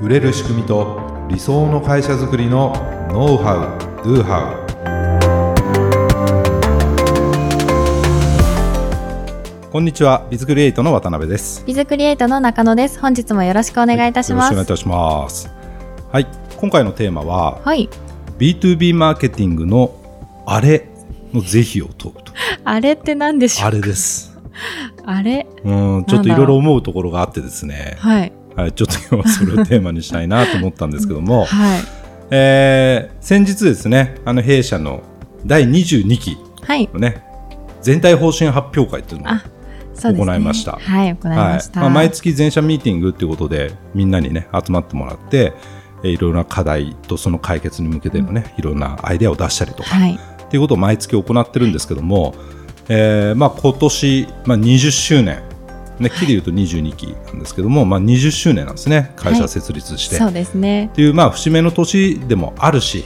売れる仕組みと理想の会社づくりのノウハウ・ドゥハウこんにちはビズクリエイトの渡辺です。ビズクリエイトの中野です。本日もよろしくお願いいたします、よろしくお願いいたします。はい今回のテーマは、はい。B2B マーケティングのあれの是非を問うと。あれって何でしょうあれです。あれ？うんちょっといろいろ思うところがあってですね。はいはい、ちょっと今日はそれをテーマにしたいなと思ったんですけども、はい。えー先日ですねあの弊社の第22期はい。のね全体方針発表会っていうのを行いました。はい行いました、はい。まあ、毎月全社ミーティングっていうことでみんなにね集まってもらってえーいろいろな課題とその解決に向けてのね、いろんなアイデアを出したりとか、はい。っていうことを毎月行ってるんですけども、えーまあ、今年、まあ、20周年、ね、期で言うと22期なんですけども、まあ、20周年なんですね。会社設立して。そうですね。っていう、まあ、節目の年でもあるし、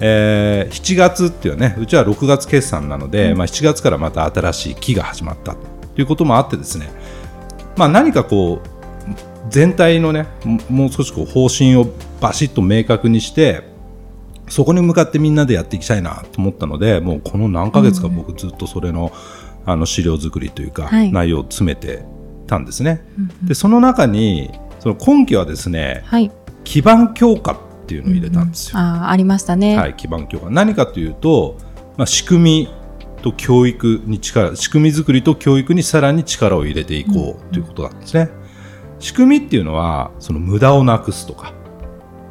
えー7月っていうねうちは6月決算なので、まあ、7月からまた新しい期が始まったと。いうこともあってですね、まあ、何かこう全体のねももう少しこう方針をバシッと明確にしてそこに向かってみんなでやっていきたいなと思ったのでもうこの何ヶ月か僕ずっとそれの,、あの資料作りというか、はい。内容を詰めてたんですね。でその中にその今期はですねはい基盤強化っていうのを入れたんですよ。あありましたね、はい、基盤強化何かというと、まあ、仕組みと教育に力仕組み作りと教育にさらに力を入れていこうということなんですね。仕組みっていうのはその無駄をなくすとか、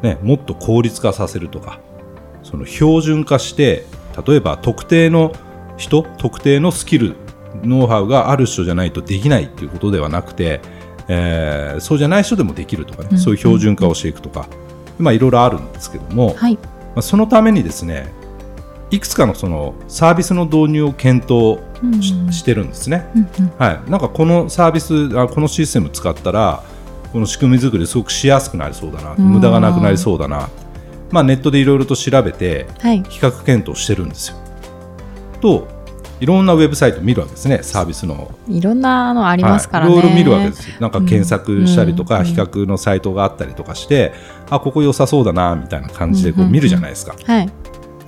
ね、もっと効率化させるとかその標準化して例えば特定の人特定のスキルノウハウがある人じゃないとできないっていうことではなくて、えーそうじゃない人でもできるとかね、そういう標準化をしていくとか、まあ、いろいろあるんですけども、はい。まあ、そのためにですねいくつかのそのサービスの導入を検討し,、うんうん。してるんですね、うんうん。はい、なんかこのサービスあこのシステム使ったらこの仕組み作りすごくしやすくなりそうだなうん無駄がなくなりそうだな、まあ、ネットでいろいろと調べてはい。比較検討してるんですよ。といろんなウェブサイト見るわけですねサービスのいろんなのありますからね、はい、いろいろ見るわけですよ。なんか検索したりとか、うん比較のサイトがあったりとかして、あここ良さそうだなみたいな感じでこう見るじゃないですか。はい。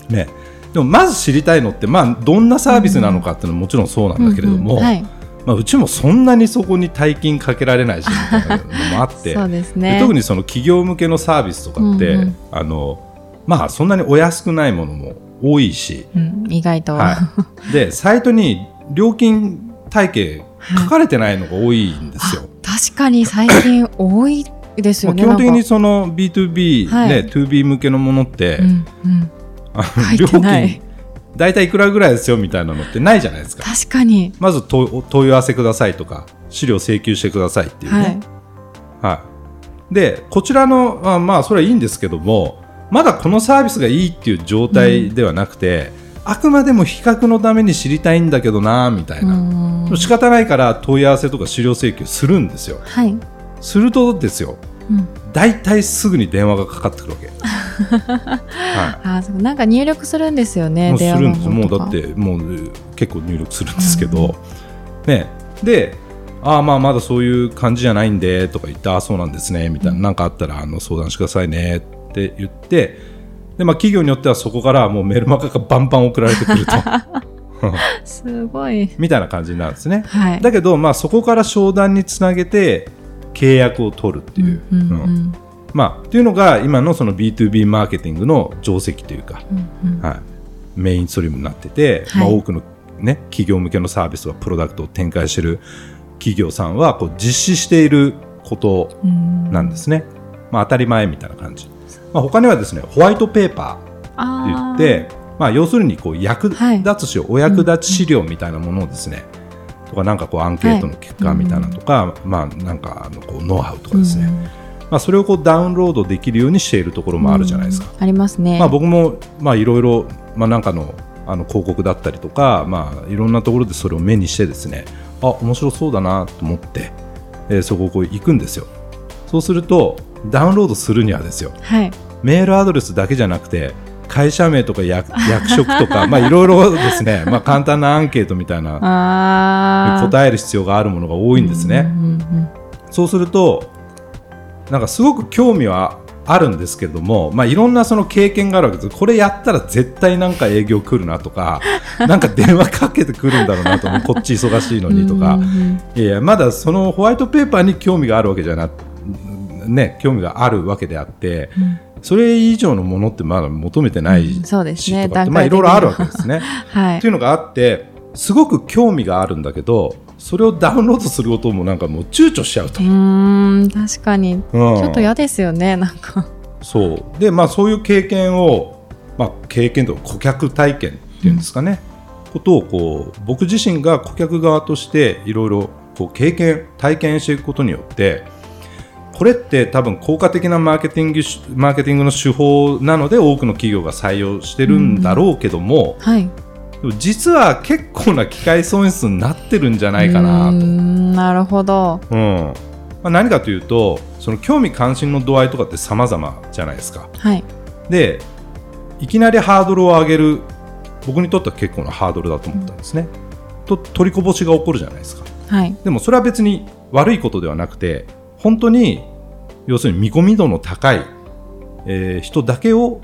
ね、でもまず知りたいのって、まあ、どんなサービスなのかっていうのはもちろんそうなんだけれども、うんうんはい。まあ、うちもそんなにそこに大金かけられないしみたいなのもあって。そうですでね特にその企業向けのサービスとかって、うんうん。あのまあ、そんなにお安くないものも多いし、うん、意外と、はい、でサイトに料金体系書かれてないのが多いんですよ。確かに最近多いですよねまあ基本的にその B2B、はい。ね 2B 向けのものって、うんうん、料金大体いくらぐらいですよみたいなのってないじゃないですか。確かに。まず問問い合わせくださいとか資料請求してくださいっていうはい。ね。はい。でこちらのあまあそれはいいんですけどもまだこのサービスがいいっていう状態ではなくて、あくまでも比較のために知りたいんだけどなみたいうな、ん仕方ないから問い合わせとか資料請求するんですよ。はい、するとですようん、大体すぐに電話がかかってくるわけ。はあそうなんか入力するんですよい、ねもうするんです。もうだってもうえ結構入力するんですけど、ね、でああまあまだそういう感じじゃないんでとか言ってああそうなんですねみたいな。何、かあったらあの相談してくださいねって言ってで、まあ、企業によってはそこからもうメルマガがバンバン送られてくると。すごい。みたいな感じになるんですね。はい。だけど、まあ、そこから商談につなげて契約を取るっていう。うんうんうん。まあ、っていうのが今のその B2B マーケティングの定石というか、うんうん。はい、メインストリームになってて、はい。まあ、多くの、ね、企業向けのサービスとかプロダクトを展開している企業さんはこう実施していることうんなんですね、まあ、当たり前みたいな感じ、まあ、他にはですねホワイトペーパーってあ言ってまあ、要するにこう役はい。立つし、お役立ち資料みたいなものをですね、とかなんかこうアンケートの結果みたいなのとか、まあなんかあのこうノウハウとかですね、まあ、それをこうダウンロードできるようにしているところもあるじゃないですか。うん。ありますね。まあ、僕もまあいろいろまあなんかのあの広告だったりとか、まあ、いろんなところでそれを目にしてですねあ面白そうだなと思って、えーそこをこう行くんですよ。そうするとダウンロードするにはですよ。はい。メールアドレスだけじゃなくて会社名とか役役職とか まあいろいろですね、まあ、簡単なアンケートみたいな答える必要があるものが多いんですね。うんうんうんそうするとなんかすごく興味はあるんですけれども、まあ、いろんなその経験があるわけです。これやったら絶対なんか営業来るなとか なんか電話かけてくるんだろうなとこっち忙しいのにとか。いやまだそのホワイトペーパーに興味があるわけじゃなね興味があるわけであって、それ以上のものってまだ求めてないうんそうですね。まあいろいろあるわけですね。はい。っていうのがあってすごく興味があるんだけどそれをダウンロードすることもなんかもう躊躇しちゃうと。うーん確かに。うん。ちょっと嫌ですよねなんか。そう。でまあそういう経験を、まあ、経験と顧客体験っていうんですかね、ことをこう僕自身が顧客側としていろいろこう経験体験していくことによってこれって多分効果的なマーケティングしマーケティングの手法なので多くの企業が採用してるんだろうけども、はいでも実は結構な機械損失になってるんじゃないかなと。なるほどうんまあ、何かというとその興味関心の度合いとかって様々じゃないですか。はいでいきなりハードルを上げる僕にとっては結構なハードルだと思ったんですね。と取りこぼしが起こるじゃないですか。はいでもそれは別に悪いことではなくて本当に要するに見込み度の高い、えー人だけを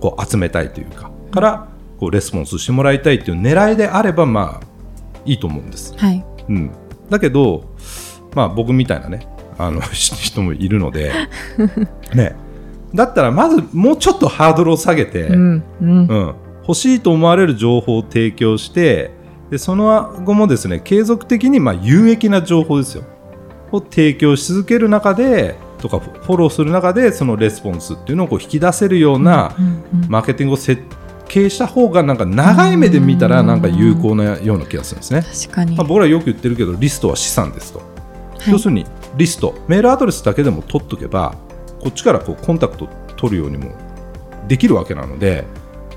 こう集めたいというかからこうレスポンスしてもらいたいという狙いであればまあいいと思うんです。はい。うん、だけど、まあ、僕みたいなねあの 人もいるので、ね、だったらまずもうちょっとハードルを下げて、うん。うん。うん、欲しいと思われる情報を提供してでその後もですね継続的にまあ有益な情報ですよを提供し続ける中でとかフォローする中でそのレスポンスっていうのをこう引き出せるようなマーケティングを設計した方がなんか長い目で見たらなんか有効なような気がするんですね。確かに、まあ、僕らよく言ってるけどリストは資産ですと、はい。要するにリストメールアドレスだけでも取っとけばこっちからこうコンタクト取るようにもできるわけなので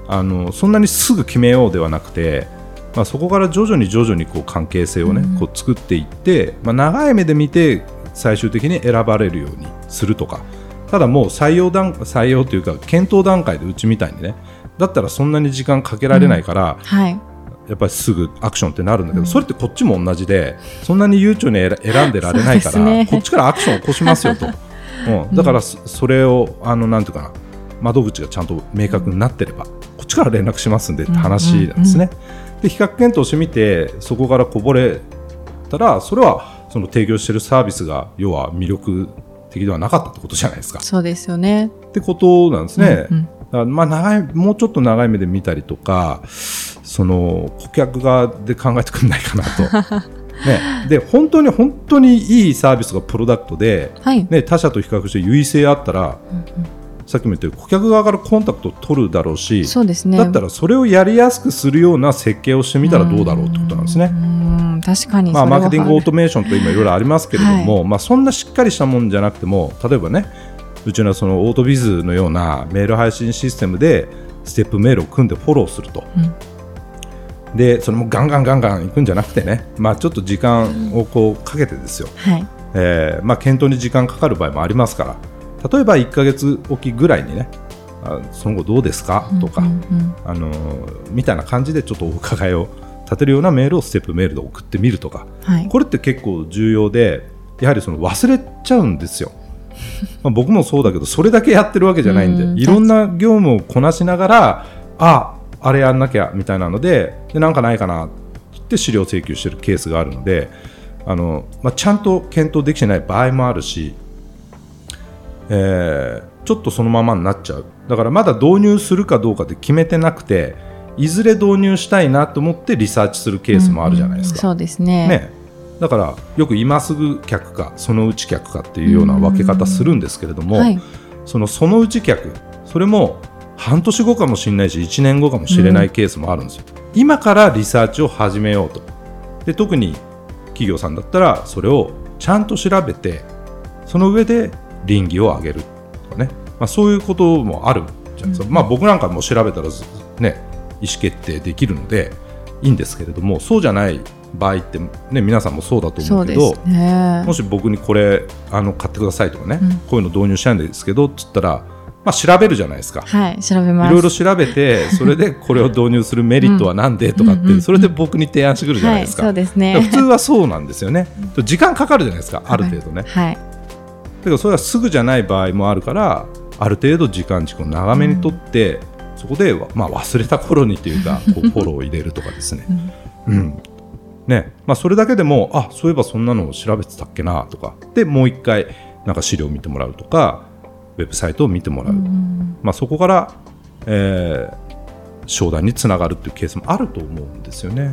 あのそんなにすぐ決めようではなくて、まあ、そこから徐々に徐々にこう関係性をね、うん。こう作っていって、まあ、長い目で見て最終的に選ばれるようにするとかただもう採用段採用というか検討段階でうちみたいにねだったらそんなに時間かけられないから、はい。やっぱりすぐアクションってなるんだけど、うん。それってこっちも同じでそんなに悠長に選選んでられないから、ね。こっちからアクションを起こしますよと、うん、だからそそれをあのなんていうかな窓口がちゃんと明確になってればこっちから連絡しますんでって話なんですね。で比較検討してみてそこからこぼれたらそれはその提供しているサービスが要は魅力的ではなかったってことじゃないですか。そうですよねってことなんですね。うんうんまあ長いもうちょっと長い目で見たりとかその顧客側で考えてくれないかなと。ね、で本当に本当にいいサービスがプロダクトで、はい、ね、他社と比較して優位性あったら、さっきも言ったように顧客側からコンタクトを取るだろうしそうですね。だったらそれをやりやすくするような設計をしてみたらどうだろうってことなんですね。うん確かに。まあ、マーケティングオートメーションとか今いろいろありますけれども、まあ、そんなしっかりしたもんじゃなくても例えばねうちのそのオートビズのようなメール配信システムでステップメールを組んでフォローすると、でそれもガンガンガンガンいくんじゃなくてね、まあ、ちょっと時間をこうかけてですよ、はい。えーまあ、検討に時間かかる場合もありますから例えば1ヶ月おきぐらいにねあその後どうですか？とか、あのーみたいな感じでちょっとお伺いを立てるようなメールをステップメールで送ってみるとか。はい。これって結構重要でやはりその忘れちゃうんですよ。まあ僕もそうだけどそれだけやってるわけじゃないんで、うんいろんな業務をこなしながらああれやんなきゃみたいなのででなんかないかなって言って資料請求してるケースがあるのであの、まあ、ちゃんと検討できてない場合もあるし、えーちょっとそのままになっちゃう。だからまだ導入するかどうかって決めてなくていずれ導入したいなと思ってリサーチするケースもあるじゃないですか。うんうんそうですね。ね、だからよく今すぐ客かそのうち客かっていうような分け方するんですけれども、はい。そのそのうち客それも半年後かもしれないし1年後かもしれないケースもあるんですよ、今からリサーチを始めようと。で特に企業さんだったらそれをちゃんと調べてその上で倫理を上げるとかね、まあ、そういうこともあるじゃないですか、まあ、僕なんかも調べたらずね意思決定できるのでいいんですけれどもそうじゃない場合って、ね、皆さんもそうだと思そうけどすね。もし僕にこれあの買ってくださいとかね、うん。こういうの導入したいんですけどっつったら、まあ、調べるじゃないですか。はい調べます。いろいろ調べて それでこれを導入するメリットは何でとかってそれで僕に提案してくるじゃないですか。普通はそうなんですよね。時間かかるじゃないですかある程度ね。はいだからそれはすぐじゃない場合もあるからある程度時間軸を長めにとって、そこで、まあ、忘れた頃にというか こうフォローを入れるとかですね、うん。ね。まあ、それだけでもあそういえばそんなのを調べてたっけなとか。でもう一回なんか資料を見てもらうとかウェブサイトを見てもらう、まあ、そこから、えー商談につながるっていうケースもあると思うんですよね。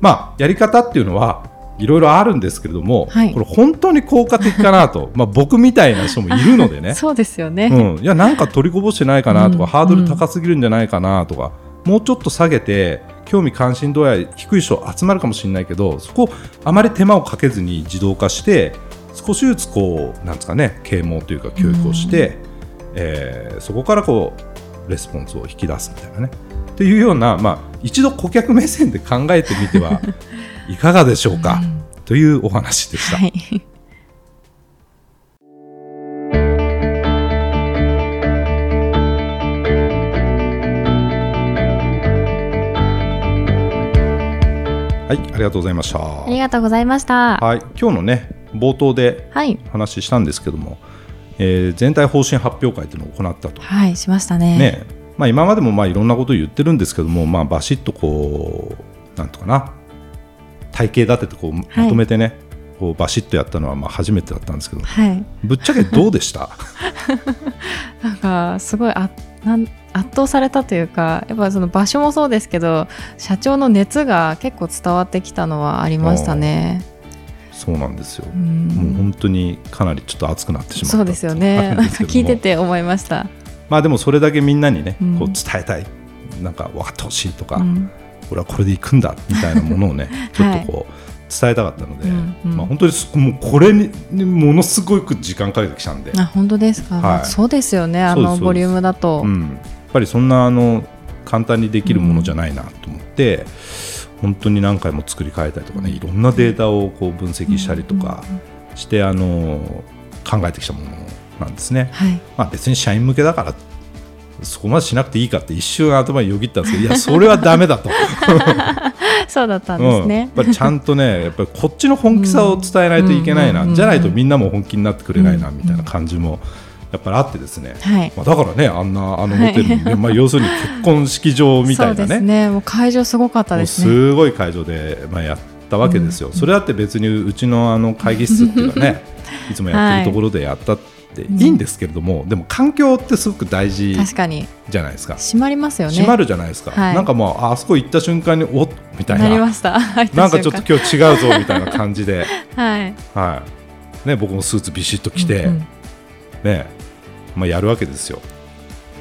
まあ、やり方っていうのはいろいろあるんですけれども、はい。これ本当に効果的かなと まあ僕みたいな人もいるのでね。そうですよね。うん、いやなんか取りこぼしてないかなとか、うん。ハードル高すぎるんじゃないかなとか、もうちょっと下げて興味関心度合い低い人集まるかもしれないけどそこあまり手間をかけずに自動化して少しずつこうなんですかね啓蒙というか教育をして、えーそこからこうレスポンスを引き出すみたいなね。っていうような、まあ、一度顧客目線で考えてみてはいかがでしょうか、というお話でした。はい。はい、ありがとうございました。ありがとうございました。はい、今日のね冒頭ではい。話したんですけども、えー全体方針発表会というのを行ったと、はい、しましたね。ねまあ、今までもまあいろんなことを言ってるんですけども、まあ、バシッとこうなんとかな体系立ててこうまとめてね、こうバシッとやったのはまあ初めてだったんですけど。はい。ぶっちゃけどうでした？なんか、すごいあなん圧倒されたというか、やっぱその場所もそうですけど、社長の熱が結構伝わってきたのはありましたね。そうなんですよ、うん。もう本当にかなりちょっと熱くなってしまったそうですよあね。なんんか聞いてて思いました。まあでもそれだけみんなにね、うん。こう伝えたい。なんか分かってほしいとか、うん俺はこれで行くんだみたいなものをね ちょっとこう伝えたかったので、うんうんまあ、本当にすもうこれににものすごく時間かけてきたんで、あ、本当ですか？はいそうですよね。あのボリュームだと。うん、やっぱりそんなあの簡単にできるものじゃないなと思って、本当に何回も作り変えたりとかねいろんなデータをこう分析したりとかして、あの考えてきたものなんですね。はい。まあ、別に社員向けだからそこまでしなくていいかって一瞬頭によぎったんですけどいやそれはダメだと。そうだったんうんやっですね。ぱりちゃんとねやっぱりこっちの本気さを伝えないといけないな、うんじゃないとみんなも本気になってくれないな、うんみたいな感じもやっぱりあってですね、はい。まあ、だからねあんなあのホテルに、まあ、要するに結婚式場みたいなそうですねね。もう会場すごかったですね。すごい会場で、まあ、やったわけですよ、それだって別にうちのあの会議室っていうかね いつもやってるところでやったっていいんですけれども、でも環境ってすごく大事確かにじゃないですか。閉まりますよね。閉まるじゃないですか、はいなんかもうああそこ行った瞬間におっみたいななりました。なんかちょっと今日違うぞみたいな感じで、はい。はいね、僕もスーツビシッと着て、うんうんねまあ、やるわけですよ。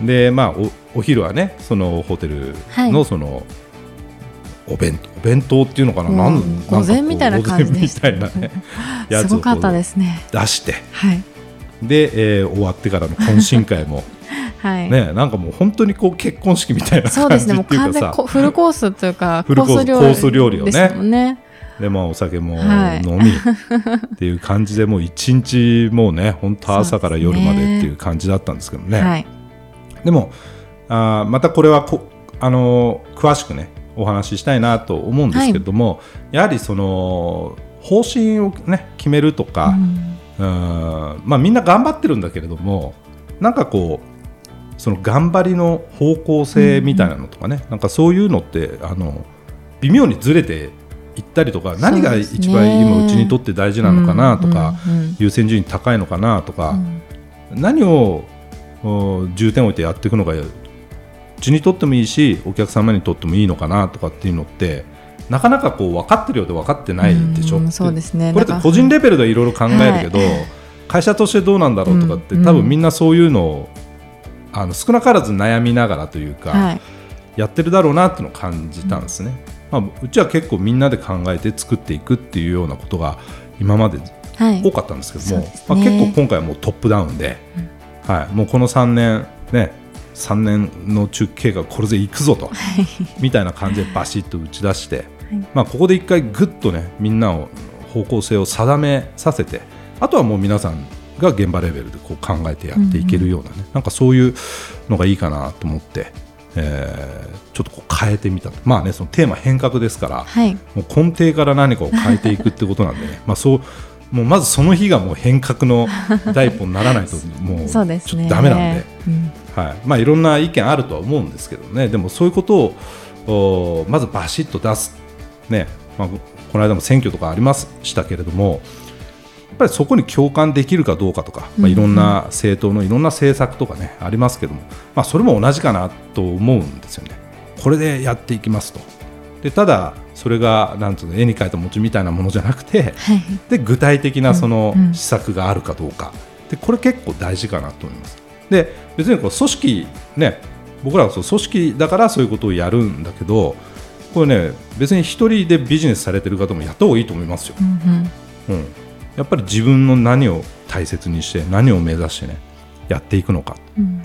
で、まあ、おお昼はねそのホテルのはいその、お弁お弁当っていうのかな、うんなん午前みたいな感じでみしたねやつをこうすごかったですね。出してはい。で、えー終わってからの懇親会も、はい。ね、なんかもう本当にこう結婚式みたいなそうですね。もう感じっていうかさフルコースというか、フルコース料コース料理をねね。でまあ、お酒もはい飲みっていう感じでもう一日もうね本当朝から夜までっていう感じだったんですけどねはい。でもあーまたこれはこあのー詳しくねお話ししたいなと思うんですけれども、やはりその方針をね決めるとか、うんうん。まあ、みんな頑張ってるんだけれどもなんかこうその頑張りの方向性みたいなのとかね、なんかそういうのってあの微妙にずれていったりとか何が一番今うちにとって大事なのかなとか、うんうん優先順位高いのかなとか、うん。何をお重点を置いてやっていくのがうちにとってもいいしお客様にとってもいいのかなとかっていうのってなかなかこう分かってるようで分かってないでしょ、うんそうですね。これって個人レベルでいろいろ考えるけど、はい。会社としてどうなんだろうとかって、うん。多分みんなそういうのをあの少なからず悩みながらというか、はい。やってるだろうなっていうのを感じたんですね、まあ、うちは結構みんなで考えて作っていくっていうようなことが今まではい。多かったんですけども、そうですね。まあ、結構今回はもうトップダウンで、はい、もうこの3年ね3年の中継がこれでいくぞと、みたいな感じでバシッと打ち出して、まあ、ここで一回ぐっとねみんなを方向性を定めさせて。あとはもう皆さんが現場レベルでこう考えてやっていけるようなね、なんかそういうのがいいかなと思って、えーちょっとこう変えてみたまあねそのテーマ変革ですから、はい。もう根底から何かを変えていくってことなんでね。まあそうもうまずその日がもう変革の第一歩にならないともう ちょっとダメなんで。うんはい。まあ、いろんな意見あるとは思うんですけどね、でもそういうことをおまずバシッと出す、ね。まあ、この間も選挙とかありましたけれども、やっぱりそこに共感できるかどうかとか、まあ、いろんな政党のいろんな政策とかね、ありますけども、まあ、それも同じかなと思うんですよね。これでやっていきますと。でただそれがなんつうの絵に描いた餅みたいなものじゃなくてはい。で具体的なその施策があるかどうか。でこれ結構大事かなと思います。で別にこう組織ね僕らはそう組織だからそういうことをやるんだけどこれね別に一人でビジネスされてる方もやった方がいいと思いますよ。うんうん。うん、やっぱり自分の何を大切にして何を目指してねやっていくのか、うん。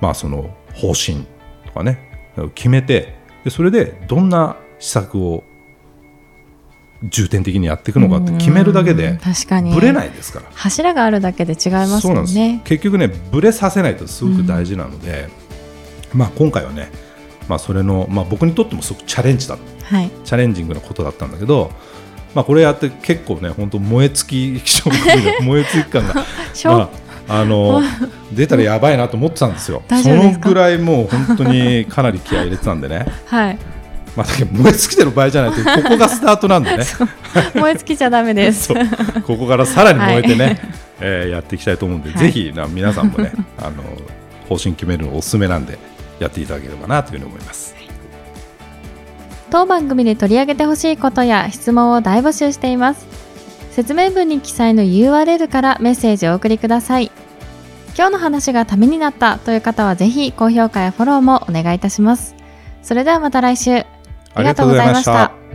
まあ、その方針とかね決めてでそれでどんな施策を重点的にやっていくのかって決めるだけうんで確かにぶれないですから。柱があるだけで違いますそうなんですもんね。結局ねぶれさせないとすごく大事なので、まあ、今回はね、まあ、それの、まあ、僕にとってもすごくチャレンジだはい。チャレンジングなことだったんだけど、まあ、これやって結構ね本当燃え尽き 燃え尽き感が、まあ、あの 出たらやばいなと思ってたんですよ大その丈夫ですか？ぐらいもう本当にかなり気合い入れてたんでね、はい。まあ、燃え尽きてる場合じゃないとここがスタートなんでね。燃え尽きちゃダメです。ここからさらに燃えてね、はい。えーやっていきたいと思うんで、はい。ぜひな皆さんもね あの方針決めるのおすすめなんでやっていただければなというふうに思います。当番組で取り上げてほしいことや質問を大募集しています。説明文に記載の URL からメッセージをお送りください。今日の話がためになったという方はぜひ高評価やフォローもお願いいたします。それではまた来週ありがとうございました。